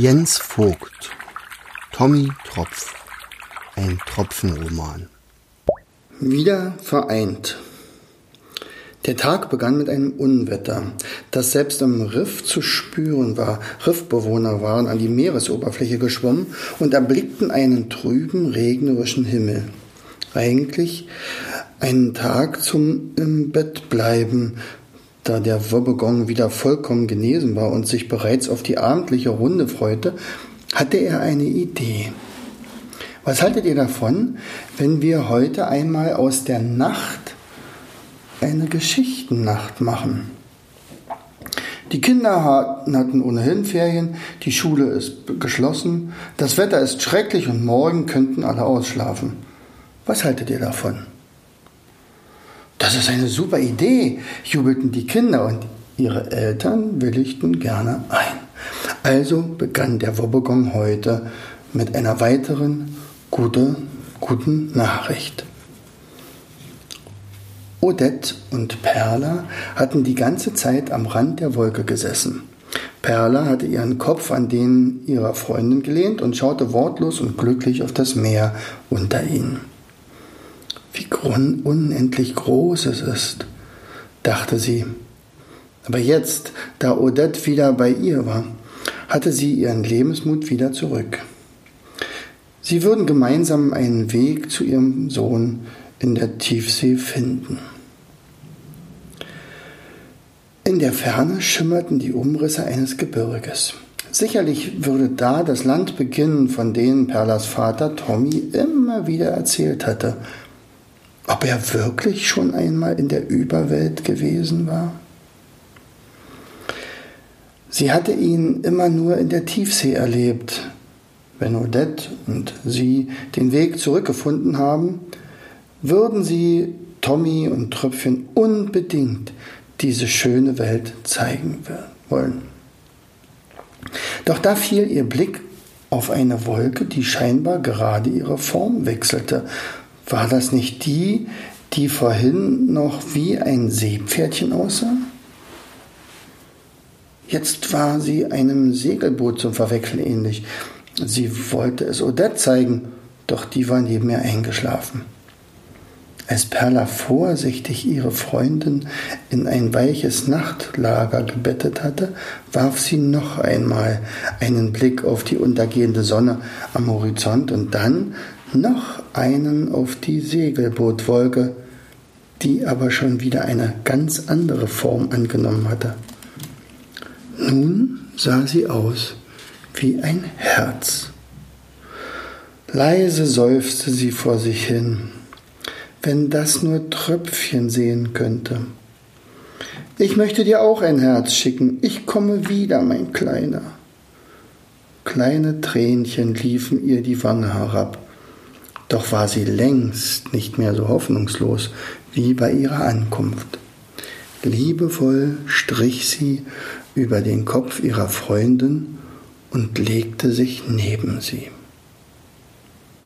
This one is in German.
Jens Vogt Tommy Tropf Ein Tropfenroman Wieder vereint der Tag begann mit einem Unwetter, das selbst im Riff zu spüren war. Riffbewohner waren an die Meeresoberfläche geschwommen und erblickten einen trüben, regnerischen Himmel. Eigentlich einen Tag zum im Bett bleiben, da der Wobbegong wieder vollkommen genesen war und sich bereits auf die abendliche Runde freute, hatte er eine Idee. Was haltet ihr davon, wenn wir heute einmal aus der Nacht eine Geschichtennacht machen. Die Kinder hatten ohnehin Ferien, die Schule ist geschlossen, das Wetter ist schrecklich und morgen könnten alle ausschlafen. Was haltet ihr davon? Das ist eine super Idee, jubelten die Kinder und ihre Eltern willigten gerne ein. Also begann der Wobbegong heute mit einer weiteren gute, guten Nachricht. Odette und Perla hatten die ganze Zeit am Rand der Wolke gesessen. Perla hatte ihren Kopf an den ihrer Freundin gelehnt und schaute wortlos und glücklich auf das Meer unter ihnen. Wie unendlich groß es ist, dachte sie. Aber jetzt, da Odette wieder bei ihr war, hatte sie ihren Lebensmut wieder zurück. Sie würden gemeinsam einen Weg zu ihrem Sohn in der Tiefsee finden. In der Ferne schimmerten die Umrisse eines Gebirges. Sicherlich würde da das Land beginnen, von denen Perlas Vater Tommy immer wieder erzählt hatte. Ob er wirklich schon einmal in der Überwelt gewesen war? Sie hatte ihn immer nur in der Tiefsee erlebt. Wenn Odette und sie den Weg zurückgefunden haben, würden sie Tommy und Tröpfchen unbedingt diese schöne Welt zeigen wollen. Doch da fiel ihr Blick auf eine Wolke, die scheinbar gerade ihre Form wechselte. War das nicht die, die vorhin noch wie ein Seepferdchen aussah? Jetzt war sie einem Segelboot zum Verwechseln ähnlich. Sie wollte es Odette zeigen, doch die war neben ihr eingeschlafen. Als Perla vorsichtig ihre Freundin in ein weiches Nachtlager gebettet hatte, warf sie noch einmal einen Blick auf die untergehende Sonne am Horizont und dann noch einen auf die Segelbootwolke, die aber schon wieder eine ganz andere Form angenommen hatte. Nun sah sie aus wie ein Herz. Leise seufzte sie vor sich hin wenn das nur Tröpfchen sehen könnte. Ich möchte dir auch ein Herz schicken. Ich komme wieder, mein Kleiner. Kleine Tränchen liefen ihr die Wange herab. Doch war sie längst nicht mehr so hoffnungslos wie bei ihrer Ankunft. Liebevoll strich sie über den Kopf ihrer Freundin und legte sich neben sie.